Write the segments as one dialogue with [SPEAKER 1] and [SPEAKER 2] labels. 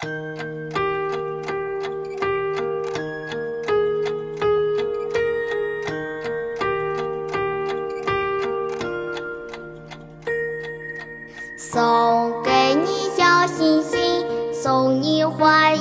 [SPEAKER 1] 送给你小星星，送你花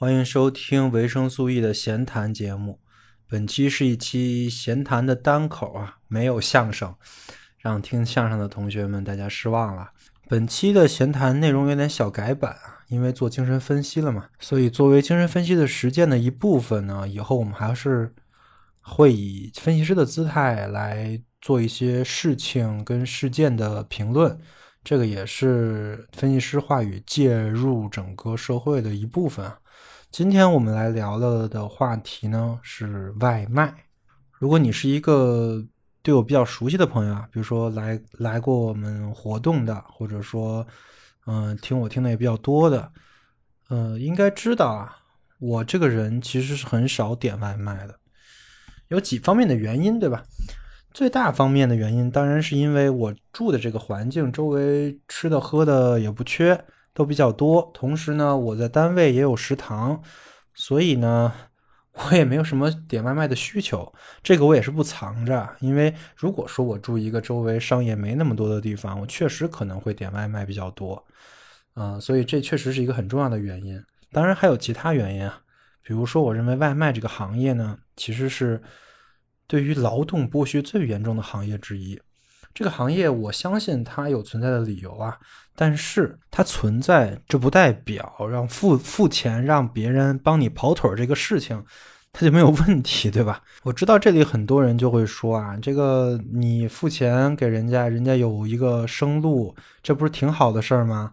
[SPEAKER 2] 欢迎收听维生素 E 的闲谈节目。本期是一期闲谈的单口啊，没有相声，让听相声的同学们大家失望了。本期的闲谈内容有点小改版啊，因为做精神分析了嘛，所以作为精神分析的实践的一部分呢，以后我们还是会以分析师的姿态来做一些事情跟事件的评论。这个也是分析师话语介入整个社会的一部分啊。今天我们来聊了的话题呢是外卖。如果你是一个对我比较熟悉的朋友啊，比如说来来过我们活动的，或者说嗯、听我听的也比较多的，呃，应该知道啊，我这个人其实是很少点外卖的，有几方面的原因，对吧？最大方面的原因当然是因为我住的这个环境周围吃的喝的也不缺，都比较多。同时呢，我在单位也有食堂，所以呢，我也没有什么点外卖的需求。这个我也是不藏着，因为如果说我住一个周围商业没那么多的地方，我确实可能会点外卖比较多。嗯、所以这确实是一个很重要的原因。当然还有其他原因啊，比如说我认为外卖这个行业呢，其实是对于劳动剥削最严重的行业之一。这个行业我相信它有存在的理由啊，但是它存在，这不代表让付付钱让别人帮你跑腿儿这个事情，它就没有问题，对吧？我知道这里很多人就会说啊，这个你付钱给人家，人家有一个生路，这不是挺好的事儿吗？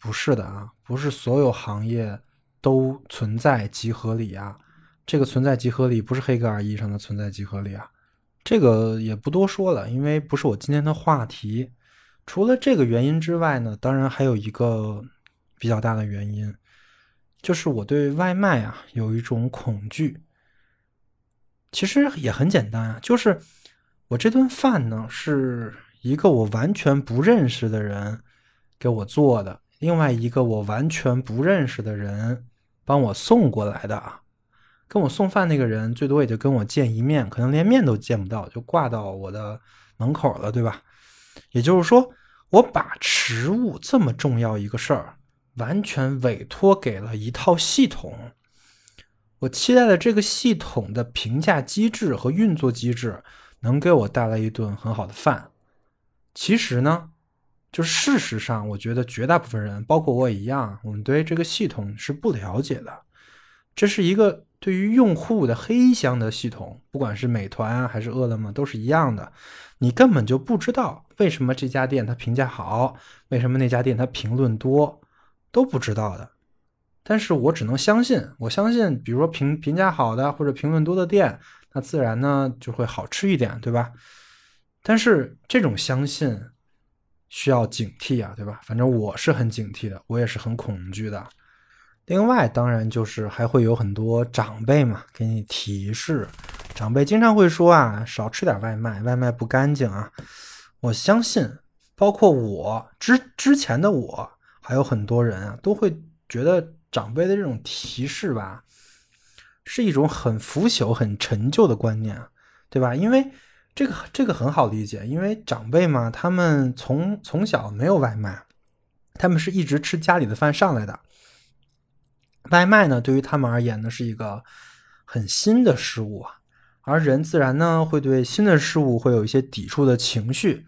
[SPEAKER 2] 不是的啊，不是所有行业都存在即合理啊。这个存在即合理不是黑格尔意义上的存在即合理啊。这个也不多说了，因为不是我今天的话题。除了这个原因之外呢，当然还有一个比较大的原因，就是我对外卖啊有一种恐惧。其实也很简单啊，就是我这顿饭呢是一个我完全不认识的人给我做的，另外一个我完全不认识的人帮我送过来的啊。跟我送饭那个人最多也就跟我见一面，可能连面都见不到，就挂到我的门口了，对吧？也就是说，我把食物这么重要一个事儿，完全委托给了一套系统。我期待的这个系统的评价机制和运作机制，能给我带来一顿很好的饭。其实呢，就是事实上，我觉得绝大部分人，包括我也一样，我们对这个系统是不了解的。这是一个对于用户的黑箱的系统，不管是美团还是饿了么，都是一样的。你根本就不知道为什么这家店它评价好，为什么那家店它评论多，都不知道的。但是我只能相信，我相信，比如说评评价好的或者评论多的店，那自然呢就会好吃一点，对吧？但是这种相信需要警惕啊，对吧？反正我是很警惕的，我也是很恐惧的。另外，当然就是还会有很多长辈嘛，给你提示。长辈经常会说啊，少吃点外卖，外卖不干净啊。我相信，包括我之之前的我，还有很多人啊，都会觉得长辈的这种提示吧，是一种很腐朽、很陈旧的观念，对吧？因为这个这个很好理解，因为长辈嘛，他们从从小没有外卖，他们是一直吃家里的饭上来的。外卖呢，对于他们而言呢，是一个很新的事物啊，而人自然呢会对新的事物会有一些抵触的情绪，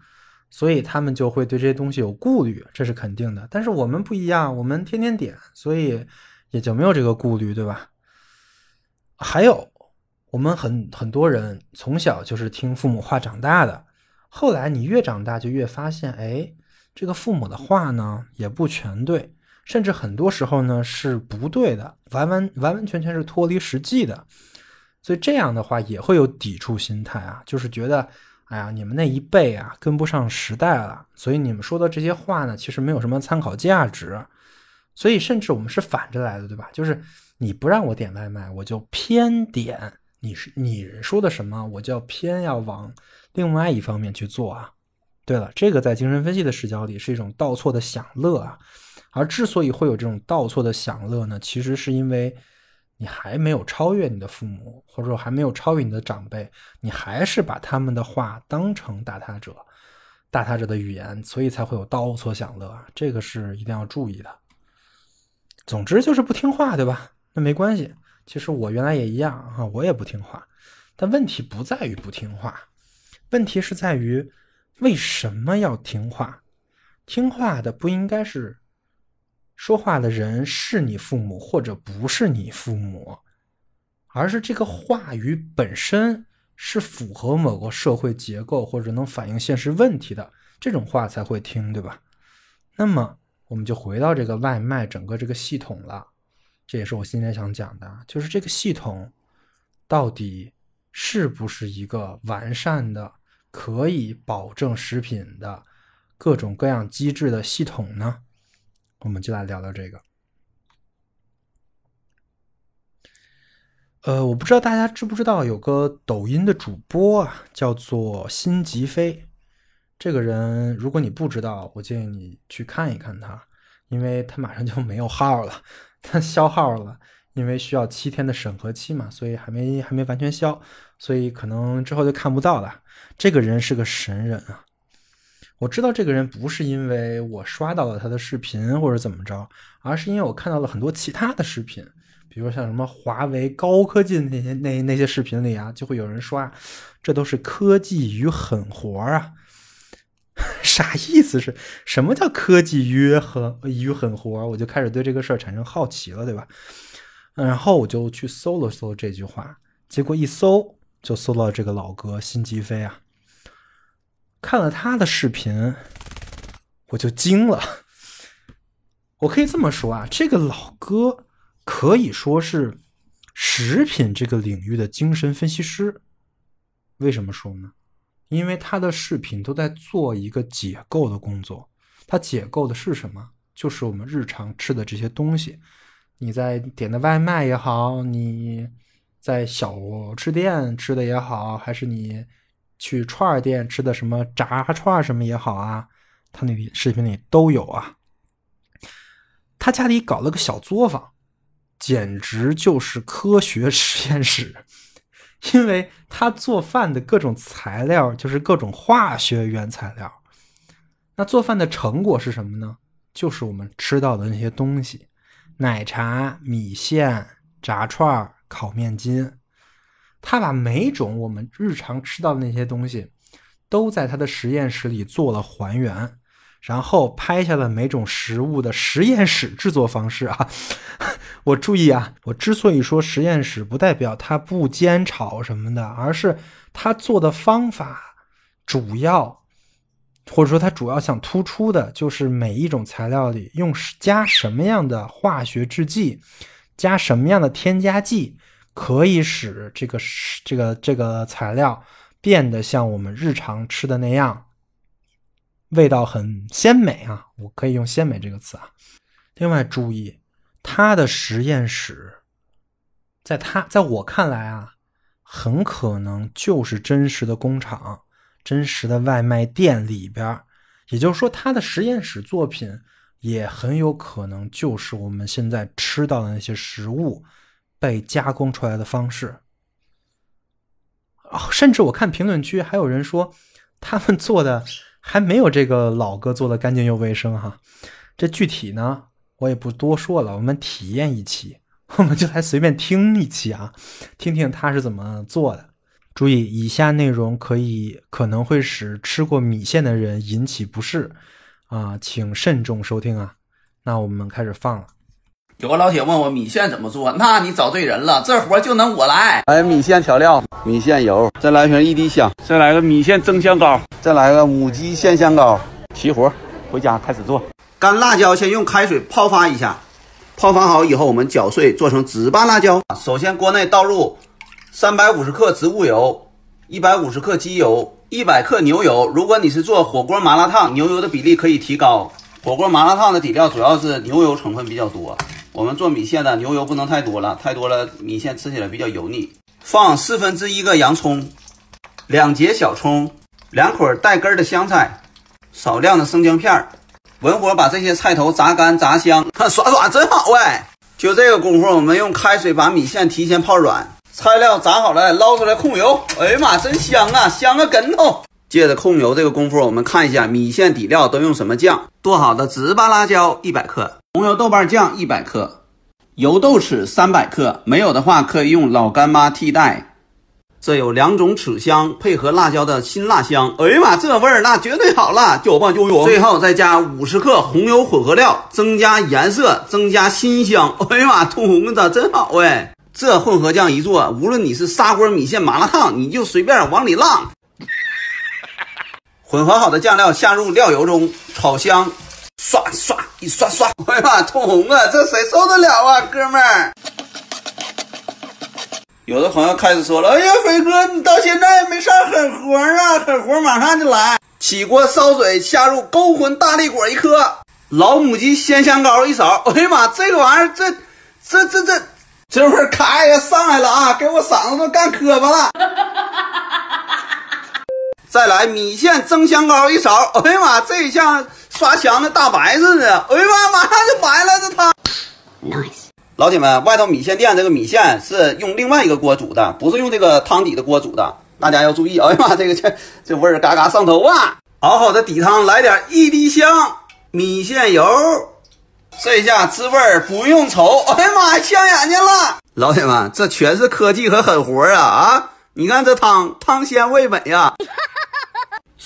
[SPEAKER 2] 所以他们就会对这些东西有顾虑，这是肯定的。但是我们不一样，我们天天点，所以也就没有这个顾虑，对吧？还有，我们很很多人从小就是听父母话长大的，后来你越长大就越发现，哎，这个父母的话呢也不全对。甚至很多时候呢是不对的，完完完完全全是脱离实际的。所以这样的话也会有抵触心态啊，就是觉得，哎呀，你们那一辈啊跟不上时代了，所以你们说的这些话呢，其实没有什么参考价值。所以甚至我们是反着来的，对吧？就是你不让我点外卖，我就偏点。你是你说的什么，我就要偏要往另外一方面去做啊。对了，这个在精神分析的视角里是一种倒错的享乐啊。而之所以会有这种倒错的享乐呢，其实是因为你还没有超越你的父母，或者说还没有超越你的长辈，你还是把他们的话当成大他者、大他者的语言，所以才会有倒错享乐。这个是一定要注意的。总之就是不听话，对吧？那没关系。其实我原来也一样啊，我也不听话。但问题不在于不听话，问题是在于为什么要听话？听话的不应该是说话的人是你父母或者不是你父母，而是这个话语本身是符合某个社会结构或者能反映现实问题的，这种话才会听，对吧？那么我们就回到这个外卖整个这个系统了。这也是我今天想讲的，就是这个系统到底是不是一个完善的、可以保证食品的各种各样机制的系统呢？我们就来聊聊这个。呃，我不知道大家知不知道有个抖音的主播啊，叫做辛吉飞。这个人，如果你不知道，我建议你去看一看他，因为他马上就没有号了。他消号了，因为需要七天的审核期嘛，所以还没还没完全消，所以可能之后就看不到了。这个人是个神人啊！我知道这个人不是因为我刷到了他的视频或者怎么着，而是因为我看到了很多其他的视频，比如像什么华为高科技那些那那些视频里啊，就会有人刷，这都是科技与狠活啊！啥意思？是什么叫科技与狠与狠活？我就开始对这个事儿产生好奇了，对吧？然后我就去搜了搜这句话，结果一搜就搜到这个老哥辛吉飞啊。看了他的视频，我就惊了。我可以这么说啊，这个老哥可以说是食品这个领域的精神分析师。为什么说呢？因为他的视频都在做一个解构的工作，他解构的是什么？就是我们日常吃的这些东西。你在点的外卖也好，你在小吃店吃的也好，还是你去串儿店吃的什么炸串什么也好啊，他那里视频里都有啊。他家里搞了个小作坊，简直就是科学实验室。因为他做饭的各种材料就是各种化学原材料，那做饭的成果是什么呢？就是我们吃到的那些东西：奶茶、米线、炸串、烤面筋。他把每种我们日常吃到的那些东西，都在他的实验室里做了还原。然后拍下了每种食物的实验室制作方式啊！我注意啊，我之所以说实验室，不代表它不煎炒什么的，而是他做的方法主要，或者说他主要想突出的就是每一种材料里用加什么样的化学制剂，加什么样的添加剂，可以使这个这个这个材料变得像我们日常吃的那样。味道很鲜美啊，我可以用“鲜美”这个词啊。另外，注意他的实验室，在他在我看来啊，很可能就是真实的工厂、真实的外卖店里边。也就是说，他的实验室作品也很有可能就是我们现在吃到的那些食物被加工出来的方式。哦，甚至我看评论区还有人说，他们做的。还没有这个老哥做的干净又卫生哈，这具体呢我也不多说了，我们体验一期，我们就来随便听一期啊，听听他是怎么做的。注意，以下内容可以可能会使吃过米线的人引起不适啊，请慎重收听啊。那我们开始放了。
[SPEAKER 3] 有个老铁问我米线怎么做，那你找对人了，这活就能我来。
[SPEAKER 4] 来米线调料，米线油，再来瓶一滴香，
[SPEAKER 5] 再来个米线蒸香膏，
[SPEAKER 4] 再来个母鸡鲜香膏，
[SPEAKER 5] 齐活，回家开始做。
[SPEAKER 3] 干辣椒先用开水泡发一下，泡发好以后，我们搅碎做成直瓣辣椒。首先锅内倒入
[SPEAKER 4] 三百五十克植物油，一百五十克鸡油，一百克牛油。如果你是做火锅麻辣烫，牛油的比例可以提高。火锅麻辣烫的底料主要是牛油成分比较多，我们做米线的牛油不能太多了，太多了米线吃起来比较油腻。放四分之一个洋葱，两节小葱，两捆带根的香菜，少量的生姜片儿。文火把这些菜头炸干炸香，耍耍真好哎！就这个功夫，我们用开水把米线提前泡软，菜料炸好了，捞出来控油。哎呀妈，真香啊，香个跟头！借着控油这个功夫，我们看一下米线底料都用什么酱。剁好的糍粑辣椒一百克，红油豆瓣酱一百克，油豆豉三百克，没有的话可以用老干妈替代。这有两种豉香，配合辣椒的辛辣香。哎呀妈，这味儿那绝对好了，就棒就用。最后再加五十克红油混合料，增加颜色，增加辛香。哎呀妈，通红的真好哎！这混合酱一做，无论你是砂锅米线、麻辣烫，你就随便往里浪。混合好的酱料下入料油中，炒香，刷刷一刷刷。哎呀妈，通红啊，这谁受得了啊，哥们儿！有的朋友开始说了：“哎呀，飞哥，你到现在没上狠活啊？狠活马上就来。起锅烧水，下入勾魂大力果一颗，老母鸡鲜香膏一勺。哎呀妈，这个玩意儿，这这这这这会儿开呀上来了啊！给我嗓子都干磕巴了。再来米线蒸香膏一勺。哎呀妈，这一下刷墙的大白似的。哎呀妈，马上就白了这汤。Nice。老铁们，外头米线店这个米线是用另外一个锅煮的，不是用这个汤底的锅煮的，大家要注意。哎呀妈，这个这这味儿嘎嘎上头啊！熬好的底汤来点一滴香米线油，这下滋味儿不用愁。哎呀妈，香眼睛了！老铁们，这全是科技和狠活啊啊！你看这汤汤鲜味美呀！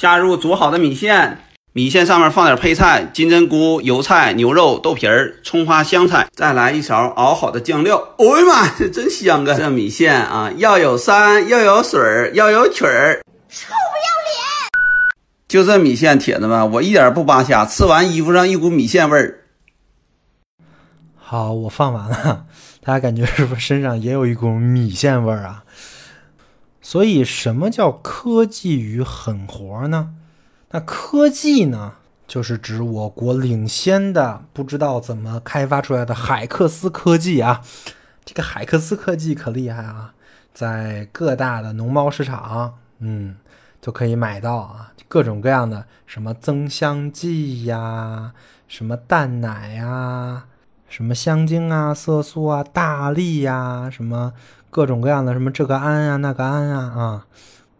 [SPEAKER 4] 下入煮好的米线。米线上面放点配菜：金针菇、油菜、牛肉、豆皮儿、葱花、香菜，再来一勺熬好的酱料。哎呀妈，这真香啊！这米线啊，要有山，要有水儿，要有曲儿。
[SPEAKER 1] 臭不要脸！
[SPEAKER 4] 就这米线，铁子们，我一点不扒瞎，吃完衣服上一股米线味儿。
[SPEAKER 2] 好，我放完了，大家感觉是不是身上也有一股米线味儿啊？所以，什么叫科技与狠活呢？那科技呢，就是指我国领先的不知道怎么开发出来的海克斯科技啊。这个海克斯科技可厉害啊，在各大的农贸市场，嗯，就可以买到啊，各种各样的什么增香剂呀，什么淡奶呀，什么香精啊、色素啊、大力呀，什么各种各样的什么这个胺啊、那个胺啊啊，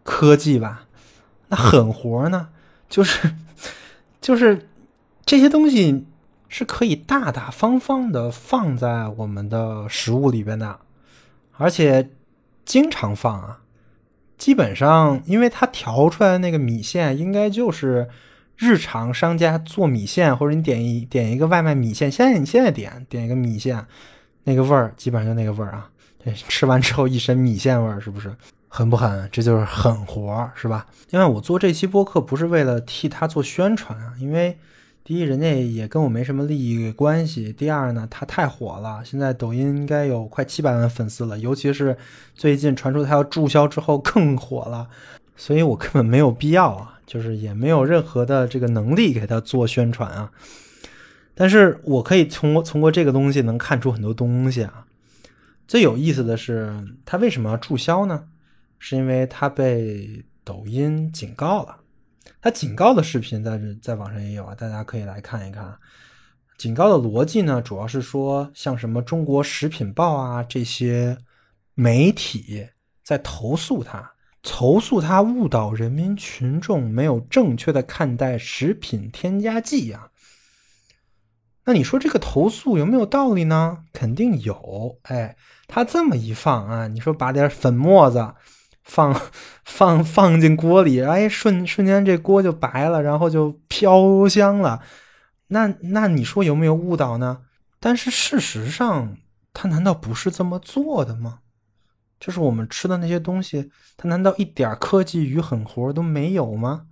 [SPEAKER 2] 科技吧。那狠活呢？就是，就是这些东西是可以大大方方的放在我们的食物里边的，而且经常放啊。基本上，因为它调出来的那个米线，应该就是日常商家做米线，或者你点一点一个外卖米线，现在你现在点点一个米线，那个味儿基本上就那个味儿啊。对吃完之后一身米线味儿，是不是？狠不狠？这就是狠活儿，是吧？因为我做这期播客不是为了替他做宣传啊，因为第一，人家也跟我没什么利益关系；第二呢，他太火了，现在抖音应该有快七百万粉丝了，尤其是最近传出他要注销之后更火了，所以我根本没有必要啊，就是也没有任何的这个能力给他做宣传啊。但是我可以通过通过这个东西能看出很多东西啊。最有意思的是，他为什么要注销呢？是因为他被抖音警告了，他警告的视频在在网上也有啊，大家可以来看一看。警告的逻辑呢，主要是说像什么中国食品报啊这些媒体在投诉他，投诉他误导人民群众，没有正确的看待食品添加剂呀。那你说这个投诉有没有道理呢？肯定有。哎，他这么一放啊，你说把点粉末子。放放放进锅里，哎，瞬瞬间这锅就白了，然后就飘香了。那那你说有没有误导呢？但是事实上，他难道不是这么做的吗？就是我们吃的那些东西，它难道一点科技与狠活都没有吗？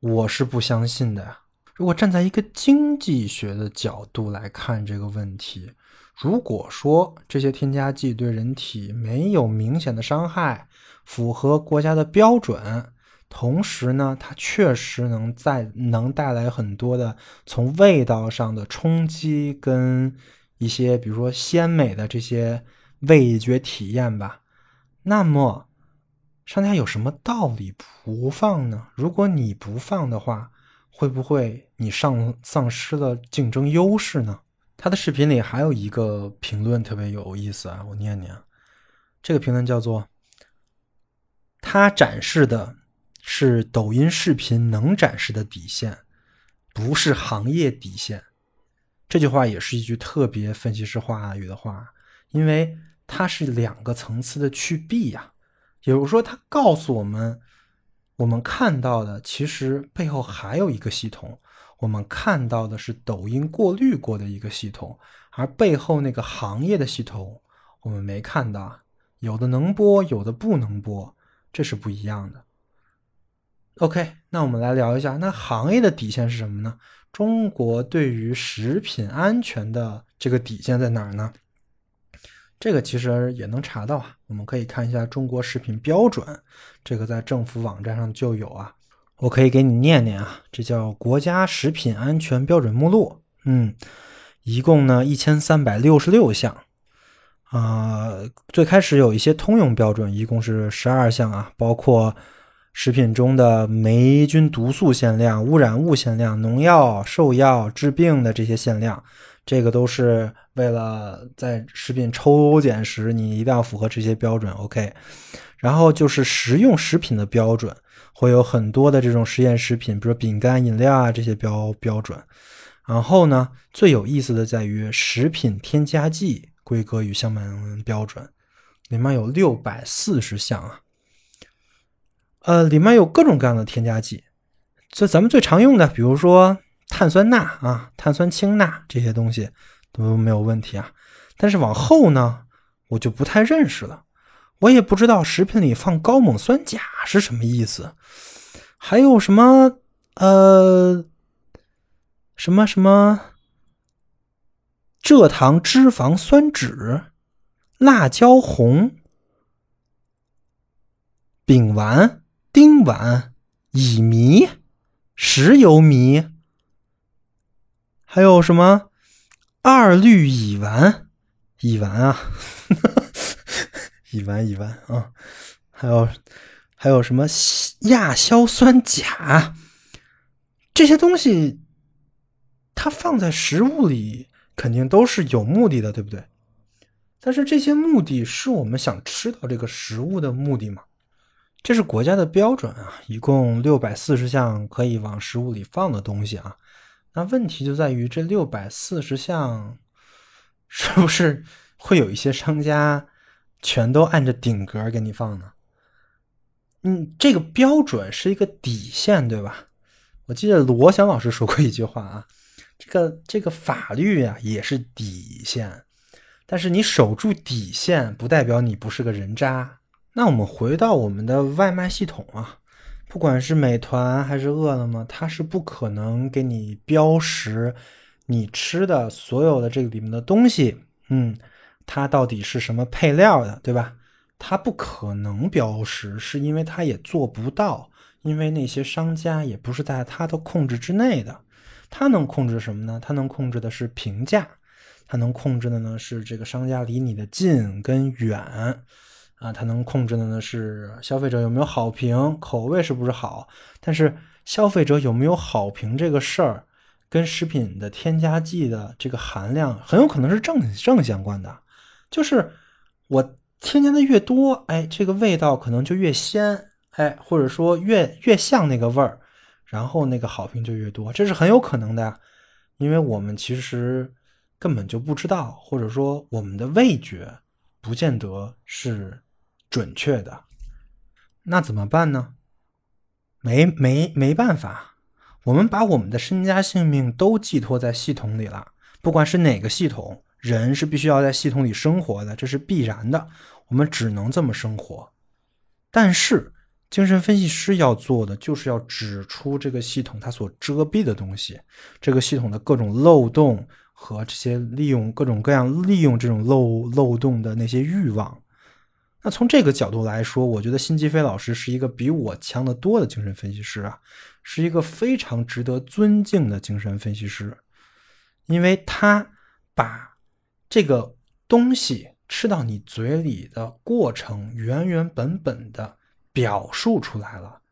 [SPEAKER 2] 我是不相信的。如果站在一个经济学的角度来看这个问题，如果说这些添加剂对人体没有明显的伤害，符合国家的标准，同时呢，它确实能在能带来很多的从味道上的冲击跟一些比如说鲜美的这些味觉体验吧。那么，商家有什么道理不放呢？如果你不放的话，会不会你丧丧失了竞争优势呢？他的视频里还有一个评论特别有意思啊，我念念。这个评论叫做：“他展示的是抖音视频能展示的底线，不是行业底线。”这句话也是一句特别分析师话语的话，因为它是两个层次的去弊呀。也就是说，它告诉我们，我们看到的其实背后还有一个系统。我们看到的是抖音过滤过的一个系统，而背后那个行业的系统我们没看到，有的能播，有的不能播，这是不一样的。OK，那我们来聊一下，那行业的底线是什么呢？中国对于食品安全的这个底线在哪儿呢？这个其实也能查到啊，我们可以看一下中国食品标准，这个在政府网站上就有啊。我可以给你念念啊，这叫《国家食品安全标准目录》。嗯，一共呢一千三百六十六项。啊，最开始有一些通用标准，一共是十二项啊，包括食品中的霉菌毒素限量、污染物限量、农药、兽药、治病的这些限量，这个都是为了在食品抽检时你一定要符合这些标准。OK，然后就是食用食品的标准。会有很多的这种实验食品，比如饼干、饮料啊这些标标准。然后呢，最有意思的在于食品添加剂规格与相关标准，里面有六百四十项啊。呃，里面有各种各样的添加剂，这咱们最常用的，比如说碳酸钠啊、碳酸氢钠这些东西都没有问题啊。但是往后呢，我就不太认识了。我也不知道食品里放高锰酸钾是什么意思，还有什么呃什么什么蔗糖脂肪酸酯、辣椒红、丙烷、丁烷、乙醚、石油醚，还有什么二氯乙烷、乙烷啊。乙烷，乙烷啊，还有还有什么亚硝酸钾这些东西，它放在食物里肯定都是有目的的，对不对？但是这些目的是我们想吃到这个食物的目的吗？这是国家的标准啊，一共六百四十项可以往食物里放的东西啊。那问题就在于这六百四十项是不是会有一些商家？全都按着顶格给你放呢，嗯，这个标准是一个底线，对吧？我记得罗翔老师说过一句话啊，这个这个法律啊也是底线，但是你守住底线不代表你不是个人渣。那我们回到我们的外卖系统啊，不管是美团还是饿了么，它是不可能给你标识你吃的所有的这个里面的东西，嗯。它到底是什么配料的，对吧？它不可能标识，是因为它也做不到，因为那些商家也不是在它的控制之内的。它能控制什么呢？它能控制的是评价，它能控制的呢是这个商家离你的近跟远啊，它能控制的呢是消费者有没有好评，口味是不是好。但是消费者有没有好评这个事儿，跟食品的添加剂的这个含量很有可能是正正相关的。就是我添加的越多，哎，这个味道可能就越鲜，哎，或者说越越像那个味儿，然后那个好评就越多，这是很有可能的呀，因为我们其实根本就不知道，或者说我们的味觉不见得是准确的，那怎么办呢？没没没办法，我们把我们的身家性命都寄托在系统里了，不管是哪个系统。人是必须要在系统里生活的，这是必然的。我们只能这么生活。但是，精神分析师要做的就是要指出这个系统它所遮蔽的东西，这个系统的各种漏洞，和这些利用各种各样利用这种漏漏洞的那些欲望。那从这个角度来说，我觉得辛吉飞老师是一个比我强得多的精神分析师啊，是一个非常值得尊敬的精神分析师，因为他把这个东西吃到你嘴里的过程原原本本的表述出来了，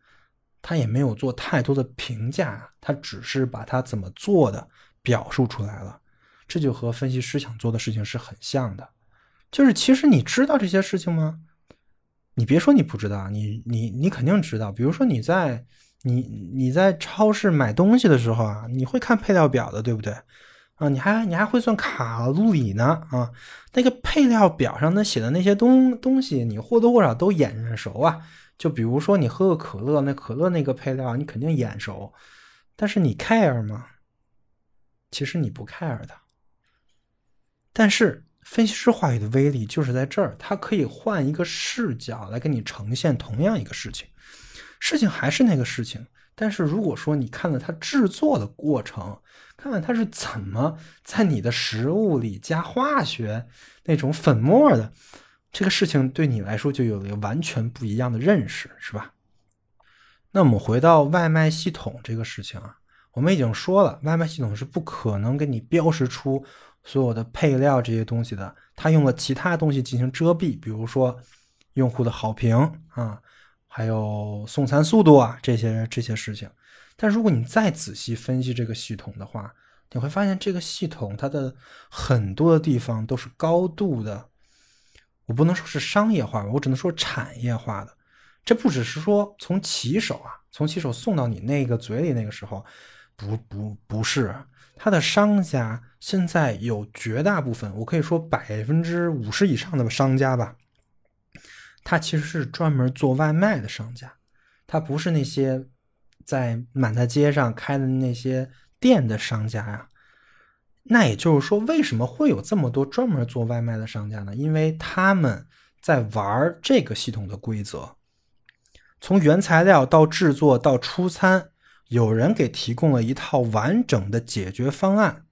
[SPEAKER 2] 他也没有做太多的评价，他只是把他怎么做的表述出来了，这就和分析师想做的事情是很像的。就是其实你知道这些事情吗？你别说你不知道，你你你肯定知道。比如说你在你你在超市买东西的时候啊，你会看配料表的，对不对？啊，你还你还会算卡路里呢啊。那个配料表上那写的那些东东西，你或多或少都眼熟啊。就比如说你喝个可乐，那可乐那个配料你肯定眼熟，但是你 care 吗？其实你不 care 的，但是。分析师话语的威力就是在这儿，他可以换一个视角来给你呈现同样一个事情，事情还是那个事情，但是如果说你看了它制作的过程，看看它是怎么在你的食物里加化学那种粉末的，这个事情对你来说就有了一个完全不一样的认识，是吧？那我们回到外卖系统这个事情啊，我们已经说了，外卖系统是不可能给你标识出。所有的配料这些东西的，他用了其他东西进行遮蔽，比如说用户的好评啊，还有送餐速度啊这些这些事情。但如果你再仔细分析这个系统的话，你会发现这个系统它的很多的地方都是高度的，我不能说是商业化吧，我只能说产业化的。这不只是说从骑手啊，从骑手送到你那个嘴里那个时候，不不不是。他的商家现在有绝大部分，我可以说百分之五十以上的商家吧，他其实是专门做外卖的商家，他不是那些在满大街上开的那些店的商家呀。那也就是说，为什么会有这么多专门做外卖的商家呢？因为他们在玩这个系统的规则，从原材料到制作到出餐。有人给提供了一套完整的解决方案，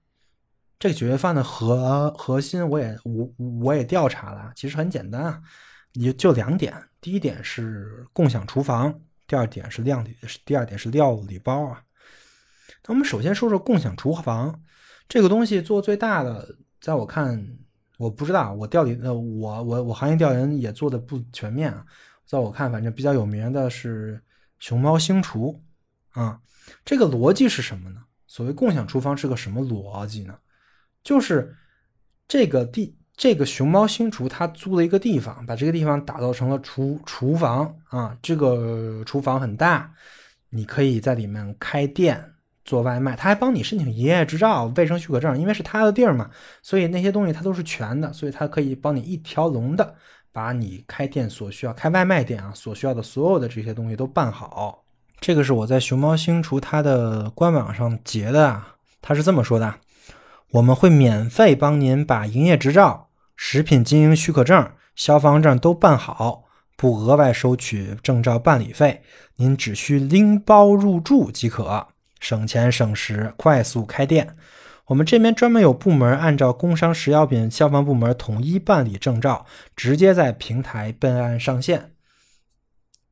[SPEAKER 2] 这个解决方案的核核心我也我我也调查了，其实很简单啊，也就两点，第一点是共享厨房，第二点是料理，第二点是料理包啊。那我们首先说说共享厨房这个东西做最大的，在我看，我不知道我调研呃我我我行业调研也做的不全面啊，在我看，反正比较有名的是熊猫星厨。啊，这个逻辑是什么呢？所谓共享厨房是个什么逻辑呢？就是这个地，这个熊猫星厨他租了一个地方，把这个地方打造成了厨厨房啊。这个厨房很大，你可以在里面开店做外卖，他还帮你申请营业执照、卫生许可证，因为是他的地儿嘛，所以那些东西他都是全的，所以他可以帮你一条龙的把你开店所需要、开外卖店啊所需要的所有的这些东西都办好。这个是我在熊猫星厨它的官网上截的啊，他是这么说的：我们会免费帮您把营业执照、食品经营许可证、消防证都办好，不额外收取证照办理费，您只需拎包入住即可，省钱省时，快速开店。我们这边专门有部门按照工商食药品消防部门统一办理证照，直接在平台备案上线。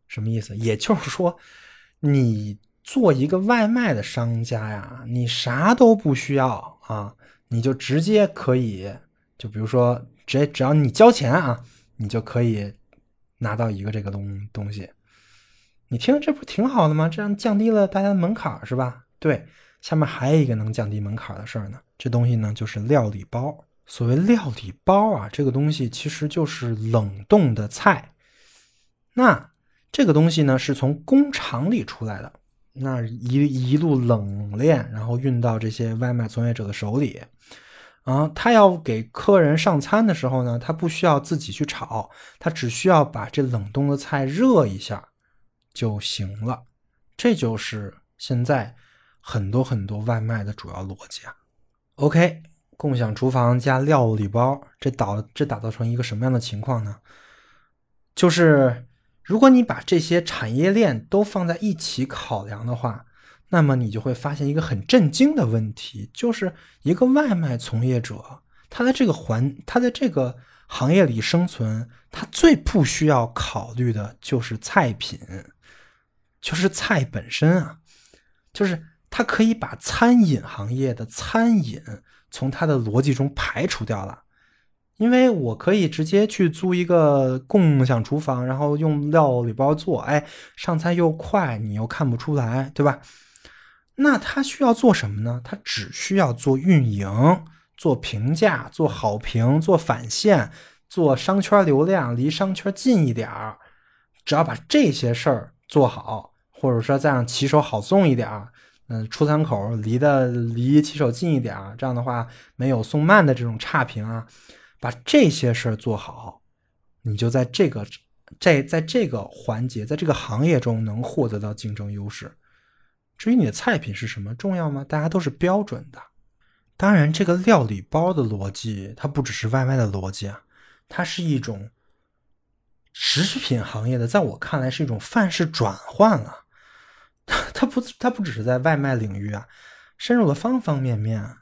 [SPEAKER 2] 什么意思？也就是说。你做一个外卖的商家呀，你啥都不需要啊，你就直接可以，就比如说，只只要你交钱啊，你就可以拿到一个这个东东西。你听这不挺好的吗？这样降低了大家的门槛是吧？对，下面还有一个能降低门槛的事儿呢，这东西呢就是料理包。所谓料理包啊，这个东西其实就是冷冻的菜。那。这个东西呢，是从工厂里出来的，那一一路冷链，然后运到这些外卖从业者的手里。啊，他要给客人上餐的时候呢，他不需要自己去炒，他只需要把这冷冻的菜热一下就行了。这就是现在很多很多外卖的主要逻辑啊。OK，共享厨房加料理包，这导这打造成一个什么样的情况呢？就是。如果你把这些产业链都放在一起考量的话，那么你就会发现一个很震惊的问题，就是一个外卖从业者，他在这个环，他在这个行业里生存，他最不需要考虑的就是菜品，就是菜本身啊，就是他可以把餐饮行业的餐饮从他的逻辑中排除掉了。因为我可以直接去租一个共享厨房，然后用料理包做，哎，上菜又快，你又看不出来，对吧？那他需要做什么呢？他只需要做运营、做评价、做好评、做返现、做商圈流量，离商圈近一点儿。只要把这些事儿做好，或者说再让骑手好送一点儿，嗯，出餐口离的离骑手近一点儿，这样的话没有送慢的这种差评啊。把这些事儿做好，你就在这个在在这个环节，在这个行业中能获得到竞争优势。至于你的菜品是什么重要吗？大家都是标准的。当然，这个料理包的逻辑，它不只是外卖的逻辑啊，它是一种食品行业的，在我看来是一种范式转换了。它不，它不只是在外卖领域啊，深入了方方面面。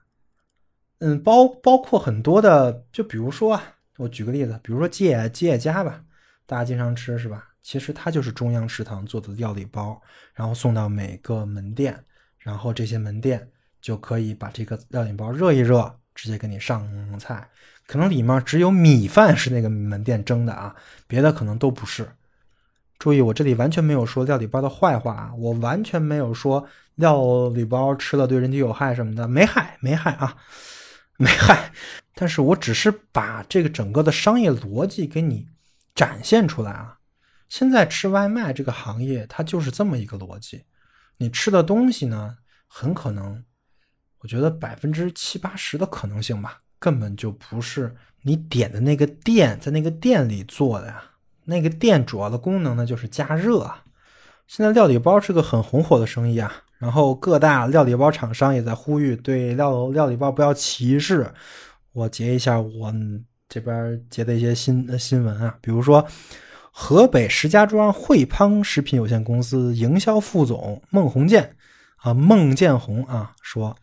[SPEAKER 2] 嗯，包包括很多的，就比如说啊，我举个例子，比如说吉野吉野家吧，大家经常吃是吧？其实它就是中央食堂做的料理包，然后送到每个门店，然后这些门店就可以把这个料理包热一热，直接给你上菜。可能里面只有米饭是那个门店蒸的啊，别的可能都不是。注意，我这里完全没有说料理包的坏话啊，我完全没有说料理包吃了对人体有害什么的，没害没害啊。没害，但是我只是把这个整个的商业逻辑给你展现出来啊。现在吃外卖这个行业，它就是这么一个逻辑。你吃的东西呢，很可能，我觉得百分之七八十的可能性吧，根本就不是你点的那个店在那个店里做的呀。那个店主要的功能呢，就是加热啊。现在料理包是个很红火的生意啊。然后各大料理包厂商也在呼吁对料料理包不要歧视。我截一下我这边截的一些新新闻啊，比如说河北石家庄惠康食品有限公司营销副总孟红建啊孟建红啊说，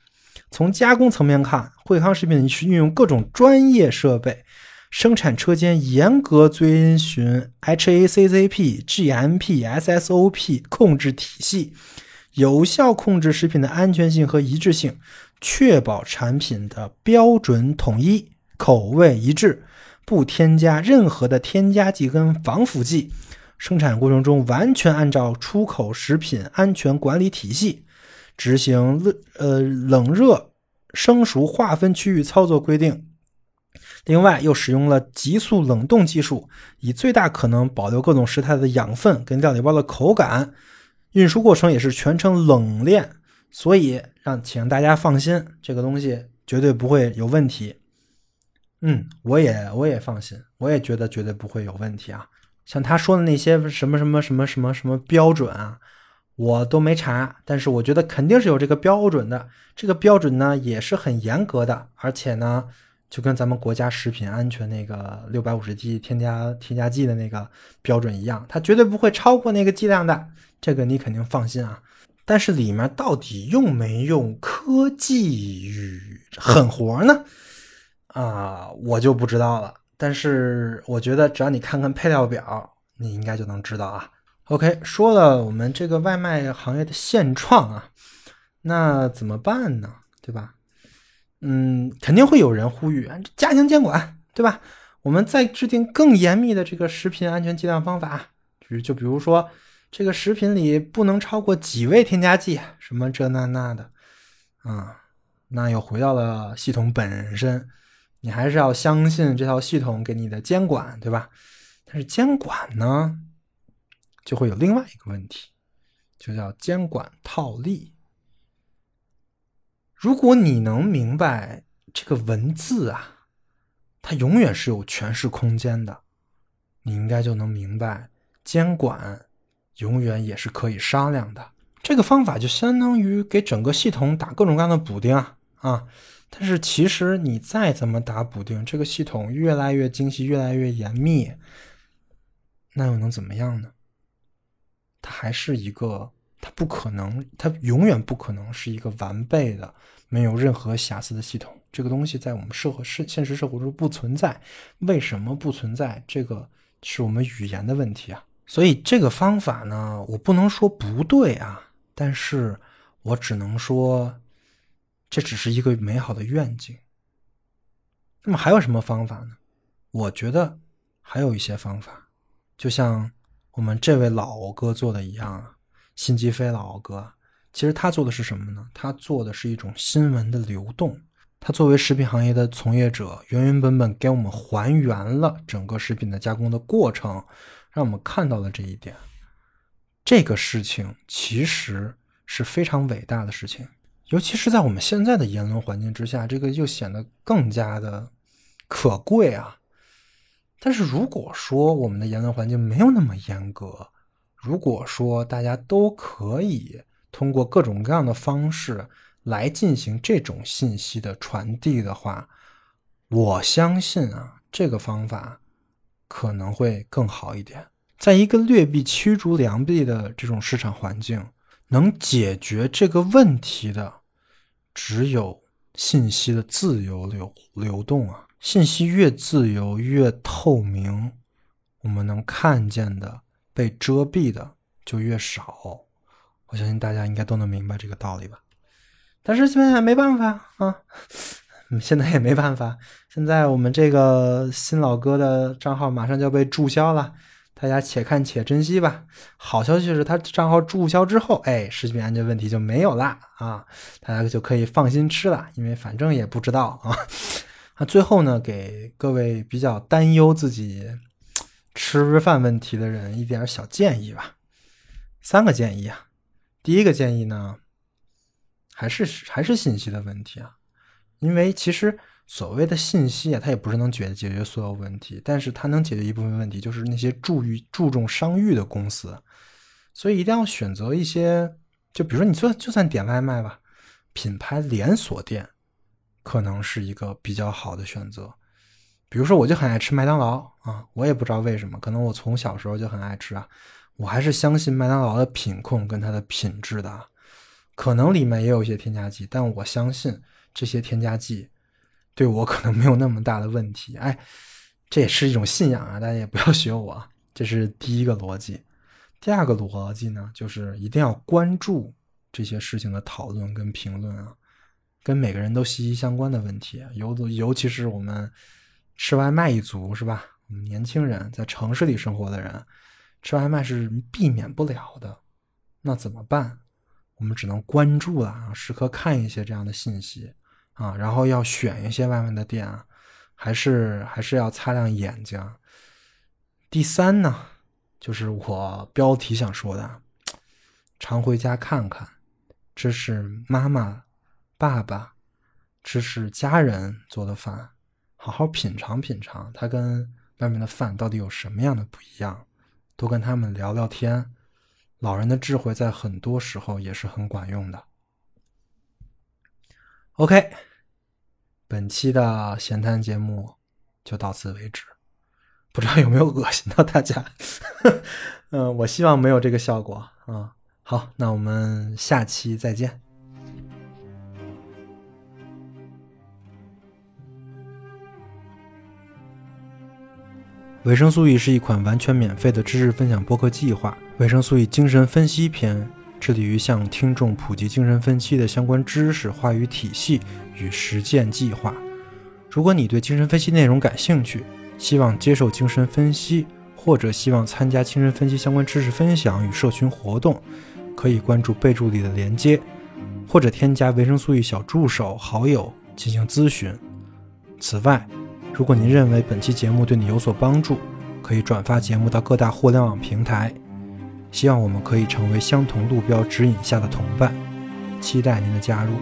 [SPEAKER 2] 从加工层面看，惠康食品是运用各种专业设备，生产车间严格遵循 HACCP、GMP、SSOP 控制体系。有效控制食品的安全性和一致性，确保产品的标准统一、口味一致，不添加任何的添加剂跟防腐剂。生产过程中完全按照出口食品安全管理体系执行冷呃冷热生熟划分区域操作规定。另外，又使用了急速冷冻技术，以最大可能保留各种食材的养分跟料理包的口感。运输过程也是全程冷链，所以让请大家放心，这个东西绝对不会有问题。嗯，我也我也放心，我也觉得绝对不会有问题啊。像他说的那些什么什么什么什么什么标准啊，我都没查，但是我觉得肯定是有这个标准的。这个标准呢也是很严格的，而且呢就跟咱们国家食品安全那个六百五十剂添加添加剂的那个标准一样，它绝对不会超过那个剂量的。这个你肯定放心啊，但是里面到底用没用科技与狠活呢？啊，我就不知道了。但是我觉得只要你看看配料表，你应该就能知道啊。OK，说了我们这个外卖行业的现状啊，那怎么办呢？对吧？嗯，肯定会有人呼吁加强监管，对吧？我们再制定更严密的这个食品安全计量方法，就就比如说。这个食品里不能超过几味添加剂，什么这那那的，啊，那又回到了系统本身，你还是要相信这套系统给你的监管，对吧？但是监管呢，就会有另外一个问题，就叫监管套利。如果你能明白这个文字啊，它永远是有诠释空间的，你应该就能明白监管。永远也是可以商量的。这个方法就相当于给整个系统打各种各样的补丁啊啊！但是其实你再怎么打补丁，这个系统越来越精细、越来越严密，那又能怎么样呢？它还是一个，它不可能，它永远不可能是一个完备的、没有任何瑕疵的系统。这个东西在我们社会、是现实生活中不存在。为什么不存在？这个是我们语言的问题啊。所以这个方法呢，我不能说不对啊，但是我只能说，这只是一个美好的愿景。那么还有什么方法呢？我觉得还有一些方法，就像我们这位老哥做的一样啊，辛吉飞老敖哥，其实他做的是什么呢？他做的是一种新闻的流动。他作为食品行业的从业者，原原本本给我们还原了整个食品的加工的过程。让我们看到了这一点，这个事情其实是非常伟大的事情，尤其是在我们现在的言论环境之下，这个就显得更加的可贵啊。但是如果说我们的言论环境没有那么严格，如果说大家都可以通过各种各样的方式来进行这种信息的传递的话，我相信啊，这个方法。可能会更好一点。在一个劣币驱逐良币的这种市场环境，能解决这个问题的，只有信息的自由流流动啊！信息越自由、越透明，我们能看见的被遮蔽的就越少。我相信大家应该都能明白这个道理吧？但是现在没办法啊。现在也没办法，现在我们这个新老哥的账号马上就要被注销了，大家且看且珍惜吧。好消息是他账号注销之后，哎，食品安全问题就没有啦啊，大家就可以放心吃了，因为反正也不知道啊。那最后呢，给各位比较担忧自己吃饭问题的人一点小建议吧，三个建议啊。第一个建议呢，还是还是信息的问题啊。因为其实所谓的信息啊，它也不是能解解决所有问题，但是它能解决一部分问题，就是那些注于注重商誉的公司，所以一定要选择一些，就比如说你就就算点外卖吧，品牌连锁店可能是一个比较好的选择。比如说我就很爱吃麦当劳啊，我也不知道为什么，可能我从小时候就很爱吃啊，我还是相信麦当劳的品控跟它的品质的，可能里面也有一些添加剂，但我相信。这些添加剂对我可能没有那么大的问题，哎，这也是一种信仰啊！大家也不要学我，这是第一个逻辑。第二个逻辑呢，就是一定要关注这些事情的讨论跟评论啊，跟每个人都息息相关的问题，尤尤其是我们吃外卖一族是吧？我们年轻人在城市里生活的人，吃外卖是避免不了的，那怎么办？我们只能关注了啊，时刻看一些这样的信息。啊，然后要选一些外卖的店啊，还是还是要擦亮眼睛。第三呢，就是我标题想说的，常回家看看，这是妈妈、爸爸，这是家人做的饭，好好品尝品尝，它跟外面的饭到底有什么样的不一样？多跟他们聊聊天，老人的智慧在很多时候也是很管用的。OK，本期的闲谈节目就到此为止，不知道有没有恶心到大家？嗯，我希望没有这个效果啊。好，那我们下期再见。维生素 E 是一款完全免费的知识分享播客计划，维生素 E 精神分析篇。致力于向听众普及精神分析的相关知识、话语体系与实践计划。如果你对精神分析内容感兴趣，希望接受精神分析，或者希望参加精神分析相关知识分享与社群活动，可以关注备注里的连接，或者添加维生素 E 小助手好友进行咨询。此外，如果您认为本期节目对你有所帮助，可以转发节目到各大互联网平台。希望我们可以成为相同路标指引下的同伴，期待您的加入。